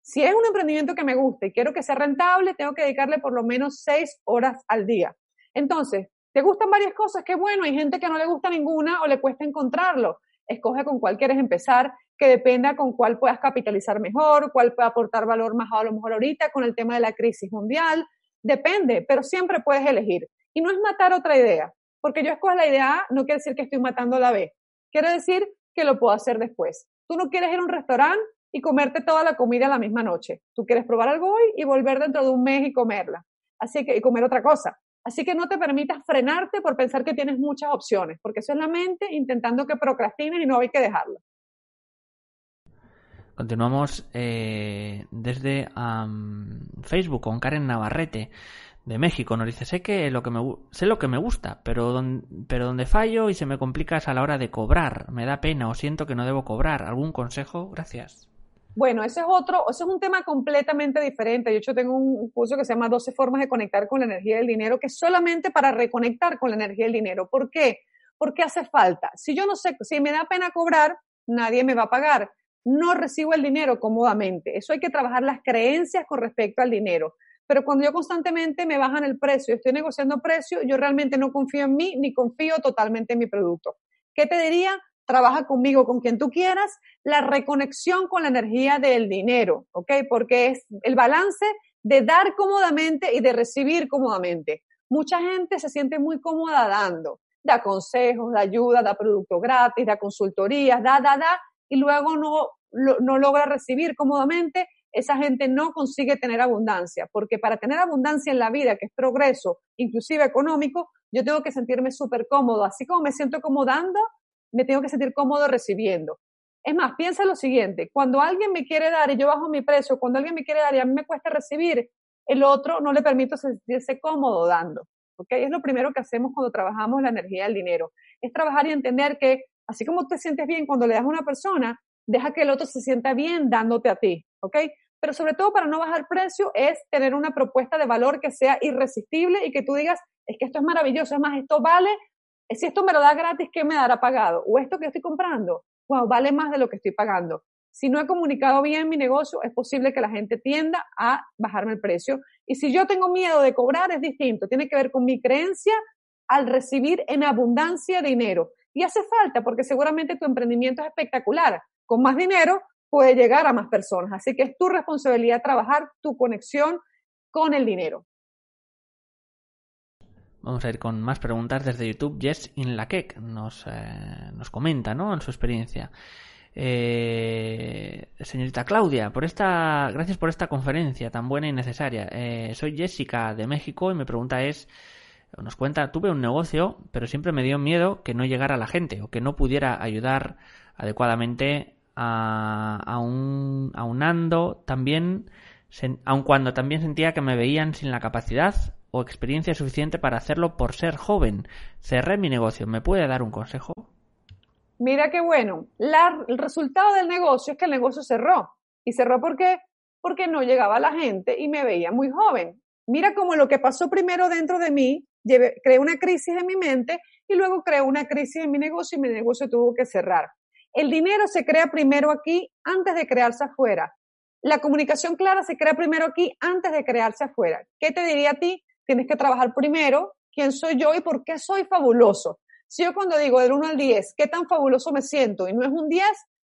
Speaker 2: Si es un emprendimiento que me gusta y quiero que sea rentable, tengo que dedicarle por lo menos seis horas al día. Entonces, ¿te gustan varias cosas? Qué bueno, hay gente que no le gusta ninguna o le cuesta encontrarlo. Escoge con cuál quieres empezar que dependa con cuál puedas capitalizar mejor, cuál puede aportar valor más a lo mejor ahorita con el tema de la crisis mundial. Depende, pero siempre puedes elegir. Y no es matar otra idea, porque yo escojo la idea A, no quiere decir que estoy matando la B. Quiere decir que lo puedo hacer después. Tú no quieres ir a un restaurante y comerte toda la comida la misma noche. Tú quieres probar algo hoy y volver dentro de un mes y comerla. Así que, y comer otra cosa. Así que no te permitas frenarte por pensar que tienes muchas opciones, porque eso es la mente intentando que procrastines y no hay que dejarlo.
Speaker 1: Continuamos eh, desde Facebook con Karen Navarrete de México. Nos dice, sé que lo que me, sé lo que me gusta, pero, pero donde fallo y se me complica es a la hora de cobrar. Me da pena o siento que no debo cobrar. ¿Algún consejo? Gracias.
Speaker 2: Bueno, ese es otro, ese es un tema completamente diferente. Yo, yo tengo un curso que se llama 12 formas de conectar con la energía del dinero, que es solamente para reconectar con la energía del dinero. ¿Por qué? Porque hace falta. Si yo no sé, si me da pena cobrar, nadie me va a pagar no recibo el dinero cómodamente. Eso hay que trabajar las creencias con respecto al dinero. Pero cuando yo constantemente me bajan el precio, estoy negociando precio, yo realmente no confío en mí ni confío totalmente en mi producto. ¿Qué te diría? Trabaja conmigo, con quien tú quieras, la reconexión con la energía del dinero, ¿ok? Porque es el balance de dar cómodamente y de recibir cómodamente. Mucha gente se siente muy cómoda dando, da consejos, da ayuda, da producto gratis, da consultorías, da, da, da, y luego no, no logra recibir cómodamente, esa gente no consigue tener abundancia, porque para tener abundancia en la vida, que es progreso, inclusive económico, yo tengo que sentirme súper cómodo, así como me siento cómodo me tengo que sentir cómodo recibiendo. Es más, piensa lo siguiente, cuando alguien me quiere dar y yo bajo mi precio, cuando alguien me quiere dar y a mí me cuesta recibir, el otro no le permito sentirse cómodo dando. ¿okay? Es lo primero que hacemos cuando trabajamos la energía del dinero. Es trabajar y entender que Así como te sientes bien cuando le das a una persona, deja que el otro se sienta bien dándote a ti, ¿ok? Pero sobre todo para no bajar precio es tener una propuesta de valor que sea irresistible y que tú digas, es que esto es maravilloso, es más, esto vale, si esto me lo da gratis, ¿qué me dará pagado? O esto que estoy comprando, wow, vale más de lo que estoy pagando. Si no he comunicado bien mi negocio, es posible que la gente tienda a bajarme el precio. Y si yo tengo miedo de cobrar, es distinto. Tiene que ver con mi creencia al recibir en abundancia dinero. Y hace falta porque seguramente tu emprendimiento es espectacular. Con más dinero puede llegar a más personas. Así que es tu responsabilidad trabajar tu conexión con el dinero.
Speaker 1: Vamos a ir con más preguntas desde YouTube. Jess Inlakek nos, eh, nos comenta, ¿no? En su experiencia. Eh, señorita Claudia, por esta, gracias por esta conferencia tan buena y necesaria. Eh, soy Jessica de México y mi pregunta es, nos cuenta, tuve un negocio, pero siempre me dio miedo que no llegara la gente o que no pudiera ayudar adecuadamente a, a un, aunando también, aun cuando también sentía que me veían sin la capacidad o experiencia suficiente para hacerlo por ser joven. Cerré mi negocio. ¿Me puede dar un consejo?
Speaker 2: Mira qué bueno. el resultado del negocio es que el negocio cerró. ¿Y cerró por qué? Porque no llegaba la gente y me veía muy joven. Mira cómo lo que pasó primero dentro de mí, creé una crisis en mi mente y luego creó una crisis en mi negocio y mi negocio tuvo que cerrar. El dinero se crea primero aquí antes de crearse afuera. La comunicación clara se crea primero aquí antes de crearse afuera. ¿Qué te diría a ti? Tienes que trabajar primero quién soy yo y por qué soy fabuloso. Si yo cuando digo del 1 al 10, qué tan fabuloso me siento y no es un 10,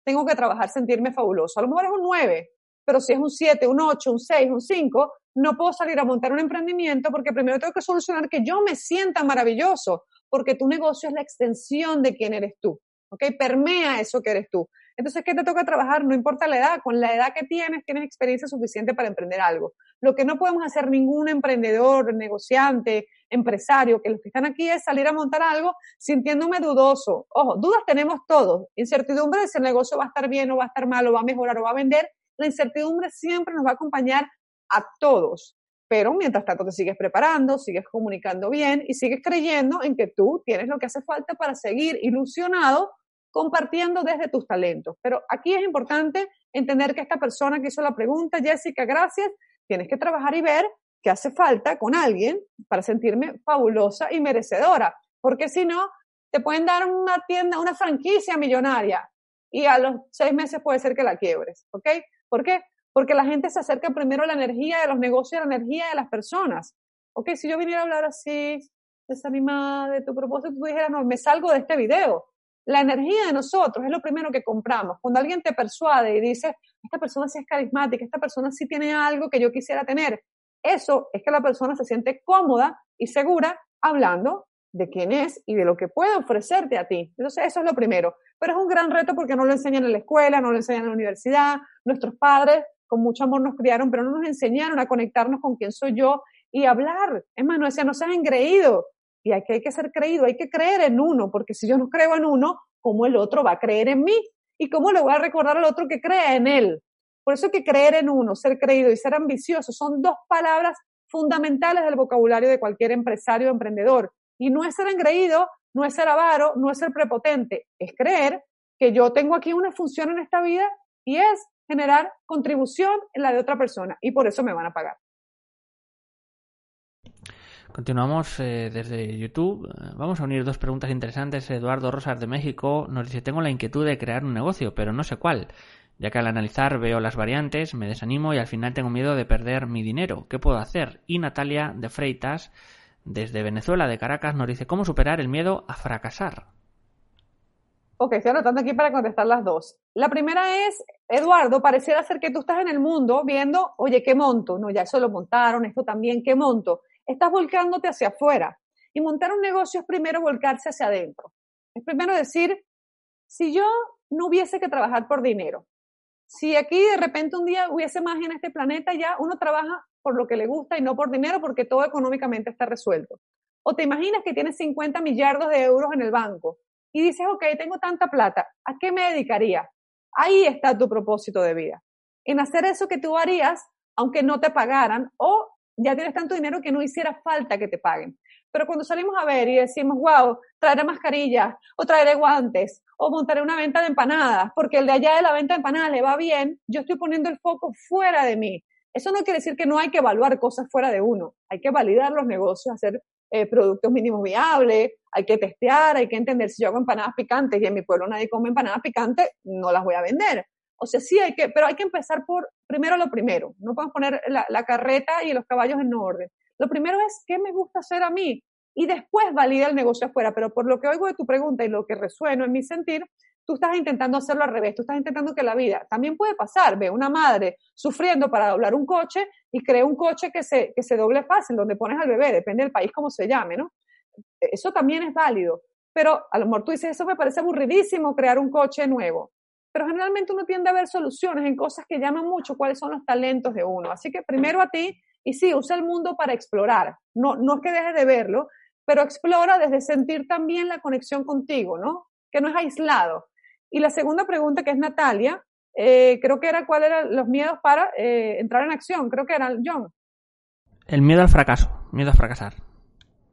Speaker 2: tengo que trabajar sentirme fabuloso. A lo mejor es un 9, pero si es un 7, un 8, un 6, un 5, no puedo salir a montar un emprendimiento porque primero tengo que solucionar que yo me sienta maravilloso, porque tu negocio es la extensión de quién eres tú. ¿Ok? Permea eso que eres tú. Entonces, ¿qué te toca trabajar? No importa la edad, con la edad que tienes, tienes experiencia suficiente para emprender algo. Lo que no podemos hacer ningún emprendedor, negociante, empresario, que los que están aquí es salir a montar algo sintiéndome dudoso. Ojo, dudas tenemos todos. Incertidumbre de si el negocio va a estar bien o va a estar mal o va a mejorar o va a vender. La incertidumbre siempre nos va a acompañar a todos. Pero mientras tanto te sigues preparando, sigues comunicando bien y sigues creyendo en que tú tienes lo que hace falta para seguir ilusionado compartiendo desde tus talentos. Pero aquí es importante entender que esta persona que hizo la pregunta, Jessica, gracias, tienes que trabajar y ver qué hace falta con alguien para sentirme fabulosa y merecedora, porque si no, te pueden dar una tienda, una franquicia millonaria y a los seis meses puede ser que la quiebres, ¿ok? ¿Por qué? Porque la gente se acerca primero a la energía de los negocios, a la energía de las personas. ¿Ok? Si yo viniera a hablar así, desanimada de tu propósito, tú dijeras, no, me salgo de este video. La energía de nosotros es lo primero que compramos. Cuando alguien te persuade y dice, esta persona sí es carismática, esta persona sí tiene algo que yo quisiera tener, eso es que la persona se siente cómoda y segura hablando de quién es y de lo que puede ofrecerte a ti. Entonces, eso es lo primero. Pero es un gran reto porque no lo enseñan en la escuela, no lo enseñan en la universidad. Nuestros padres con mucho amor nos criaron, pero no nos enseñaron a conectarnos con quién soy yo y hablar. Es más, no decían, no engreído, y hay que, hay que ser creído, hay que creer en uno, porque si yo no creo en uno, ¿cómo el otro va a creer en mí? ¿Y cómo le voy a recordar al otro que crea en él? Por eso que creer en uno, ser creído y ser ambicioso son dos palabras fundamentales del vocabulario de cualquier empresario o emprendedor. Y no es ser engreído, no es ser avaro, no es ser prepotente, es creer que yo tengo aquí una función en esta vida y es generar contribución en la de otra persona y por eso me van a pagar.
Speaker 1: Continuamos eh, desde YouTube. Vamos a unir dos preguntas interesantes. Eduardo Rosas de México nos dice, tengo la inquietud de crear un negocio, pero no sé cuál, ya que al analizar veo las variantes, me desanimo y al final tengo miedo de perder mi dinero. ¿Qué puedo hacer? Y Natalia de Freitas, desde Venezuela, de Caracas, nos dice, ¿cómo superar el miedo a fracasar?
Speaker 2: Ok, estoy anotando aquí para contestar las dos. La primera es, Eduardo, pareciera ser que tú estás en el mundo viendo, oye, ¿qué monto? No, ya eso lo montaron, esto también, ¿qué monto? Estás volcándote hacia afuera. Y montar un negocio es primero volcarse hacia adentro. Es primero decir, si yo no hubiese que trabajar por dinero, si aquí de repente un día hubiese más en este planeta, ya uno trabaja por lo que le gusta y no por dinero porque todo económicamente está resuelto. O te imaginas que tienes 50 millardos de euros en el banco y dices, ok, tengo tanta plata, ¿a qué me dedicaría? Ahí está tu propósito de vida. En hacer eso que tú harías, aunque no te pagaran, o ya tienes tanto dinero que no hiciera falta que te paguen. Pero cuando salimos a ver y decimos, wow, traeré mascarillas, o traeré guantes, o montaré una venta de empanadas, porque el de allá de la venta de empanadas le va bien, yo estoy poniendo el foco fuera de mí. Eso no quiere decir que no hay que evaluar cosas fuera de uno. Hay que validar los negocios, hacer eh, productos mínimos viables, hay que testear, hay que entender si yo hago empanadas picantes y en mi pueblo nadie come empanadas picantes, no las voy a vender. O sea, sí hay que, pero hay que empezar por primero lo primero. No podemos poner la, carreta y los caballos en orden. Lo primero es qué me gusta hacer a mí y después valida el negocio afuera. Pero por lo que oigo de tu pregunta y lo que resueno en mi sentir, tú estás intentando hacerlo al revés, tú estás intentando que la vida también puede pasar, ve una madre sufriendo para doblar un coche y crea un coche que se, que se doble fácil, donde pones al bebé, depende del país como se llame, ¿no? Eso también es válido, pero a lo mejor tú dices, eso me parece aburridísimo crear un coche nuevo, pero generalmente uno tiende a ver soluciones en cosas que llaman mucho cuáles son los talentos de uno. Así que primero a ti, y sí, usa el mundo para explorar, no, no es que dejes de verlo, pero explora desde sentir también la conexión contigo, ¿no? Que no es aislado. Y la segunda pregunta, que es Natalia, eh, creo que era cuáles eran los miedos para eh, entrar en acción, creo que era John.
Speaker 1: El miedo al fracaso, miedo a fracasar.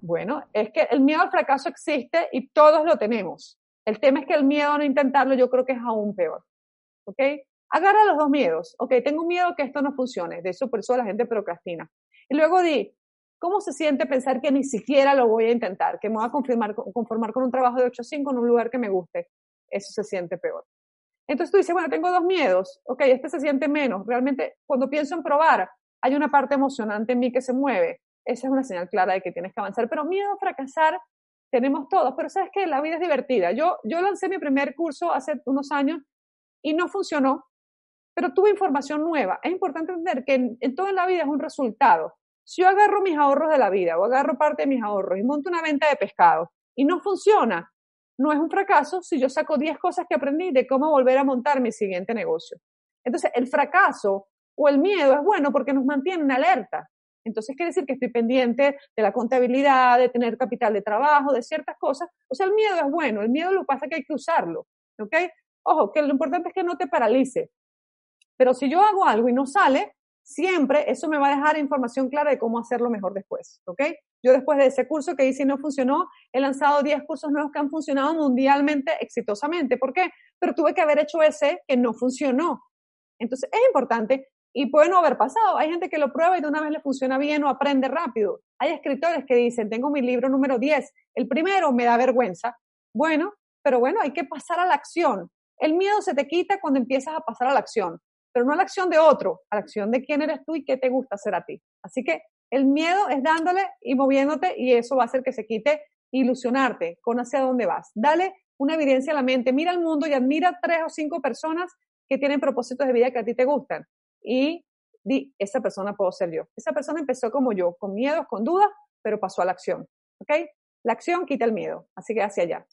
Speaker 2: Bueno, es que el miedo al fracaso existe y todos lo tenemos. El tema es que el miedo a no intentarlo yo creo que es aún peor. ¿Ok? Agarra los dos miedos. Ok, tengo miedo que esto no funcione. De eso por eso la gente procrastina. Y luego di, ¿cómo se siente pensar que ni siquiera lo voy a intentar? Que me voy a conformar, con un trabajo de 8 a 5 en un lugar que me guste. Eso se siente peor. Entonces tú dices, bueno, tengo dos miedos. Ok, este se siente menos. Realmente, cuando pienso en probar, hay una parte emocionante en mí que se mueve. Esa es una señal clara de que tienes que avanzar. Pero miedo a fracasar tenemos todos, pero sabes que la vida es divertida. Yo, yo lancé mi primer curso hace unos años y no funcionó, pero tuve información nueva. Es importante entender que en, en toda la vida es un resultado. Si yo agarro mis ahorros de la vida o agarro parte de mis ahorros y monto una venta de pescado y no funciona, no es un fracaso si yo saco 10 cosas que aprendí de cómo volver a montar mi siguiente negocio. Entonces, el fracaso o el miedo es bueno porque nos mantiene en alerta. Entonces quiere decir que estoy pendiente de la contabilidad, de tener capital de trabajo, de ciertas cosas. O sea, el miedo es bueno, el miedo lo que pasa es que hay que usarlo. ¿Ok? Ojo, que lo importante es que no te paralice. Pero si yo hago algo y no sale, siempre eso me va a dejar información clara de cómo hacerlo mejor después. ¿Ok? Yo después de ese curso que hice y no funcionó, he lanzado 10 cursos nuevos que han funcionado mundialmente exitosamente. ¿Por qué? Pero tuve que haber hecho ese que no funcionó. Entonces es importante y puede no haber pasado. Hay gente que lo prueba y de una vez le funciona bien o aprende rápido. Hay escritores que dicen, tengo mi libro número 10, el primero me da vergüenza. Bueno, pero bueno, hay que pasar a la acción. El miedo se te quita cuando empiezas a pasar a la acción, pero no a la acción de otro, a la acción de quién eres tú y qué te gusta hacer a ti. Así que el miedo es dándole y moviéndote y eso va a hacer que se quite ilusionarte con hacia dónde vas. Dale una evidencia a la mente, mira el mundo y admira tres o cinco personas que tienen propósitos de vida que a ti te gustan y di, esa persona puedo ser yo. Esa persona empezó como yo, con miedos, con dudas, pero pasó a la acción. ¿Ok? La acción quita el miedo, así que hacia allá.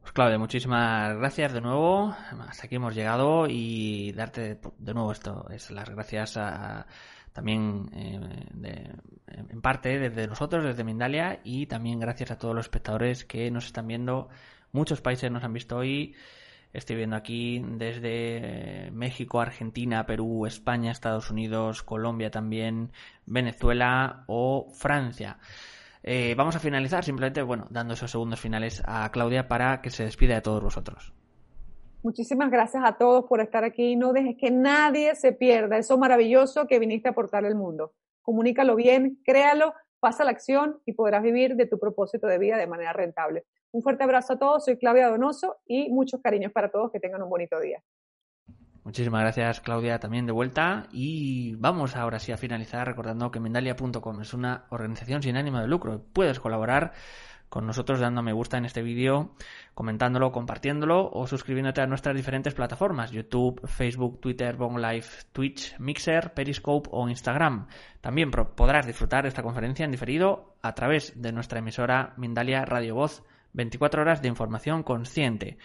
Speaker 1: Pues Claudia, muchísimas gracias de nuevo. Hasta aquí hemos llegado y darte de nuevo esto, es las gracias a, también eh, en parte desde nosotros, desde Mindalia y también gracias a todos los espectadores que nos están viendo. Muchos países nos han visto hoy. Estoy viendo aquí desde México, Argentina, Perú, España, Estados Unidos, Colombia también, Venezuela o Francia. Eh, vamos a finalizar simplemente, bueno, dando esos segundos finales a Claudia para que se despida de todos vosotros.
Speaker 2: Muchísimas gracias a todos por estar aquí. No dejes que nadie se pierda eso maravilloso que viniste a aportar al mundo. Comunícalo bien, créalo, pasa la acción y podrás vivir de tu propósito de vida de manera rentable. Un fuerte abrazo a todos, soy Claudia Donoso y muchos cariños para todos, que tengan un bonito día.
Speaker 1: Muchísimas gracias Claudia también de vuelta y vamos ahora sí a finalizar recordando que Mendalia.com es una organización sin ánimo de lucro. Puedes colaborar con nosotros dando me gusta en este vídeo, comentándolo, compartiéndolo o suscribiéndote a nuestras diferentes plataformas YouTube, Facebook, Twitter, Bong Live, Twitch, Mixer, Periscope o Instagram. También podrás disfrutar esta conferencia en diferido a través de nuestra emisora Mindalia Radio Voz 24 horas de información consciente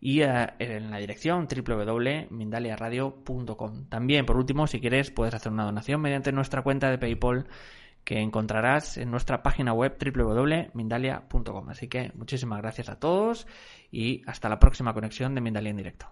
Speaker 1: y eh, en la dirección www.mindaliaradio.com. También, por último, si quieres, puedes hacer una donación mediante nuestra cuenta de PayPal que encontrarás en nuestra página web www.mindalia.com. Así que muchísimas gracias a todos y hasta la próxima conexión de Mindalia en directo.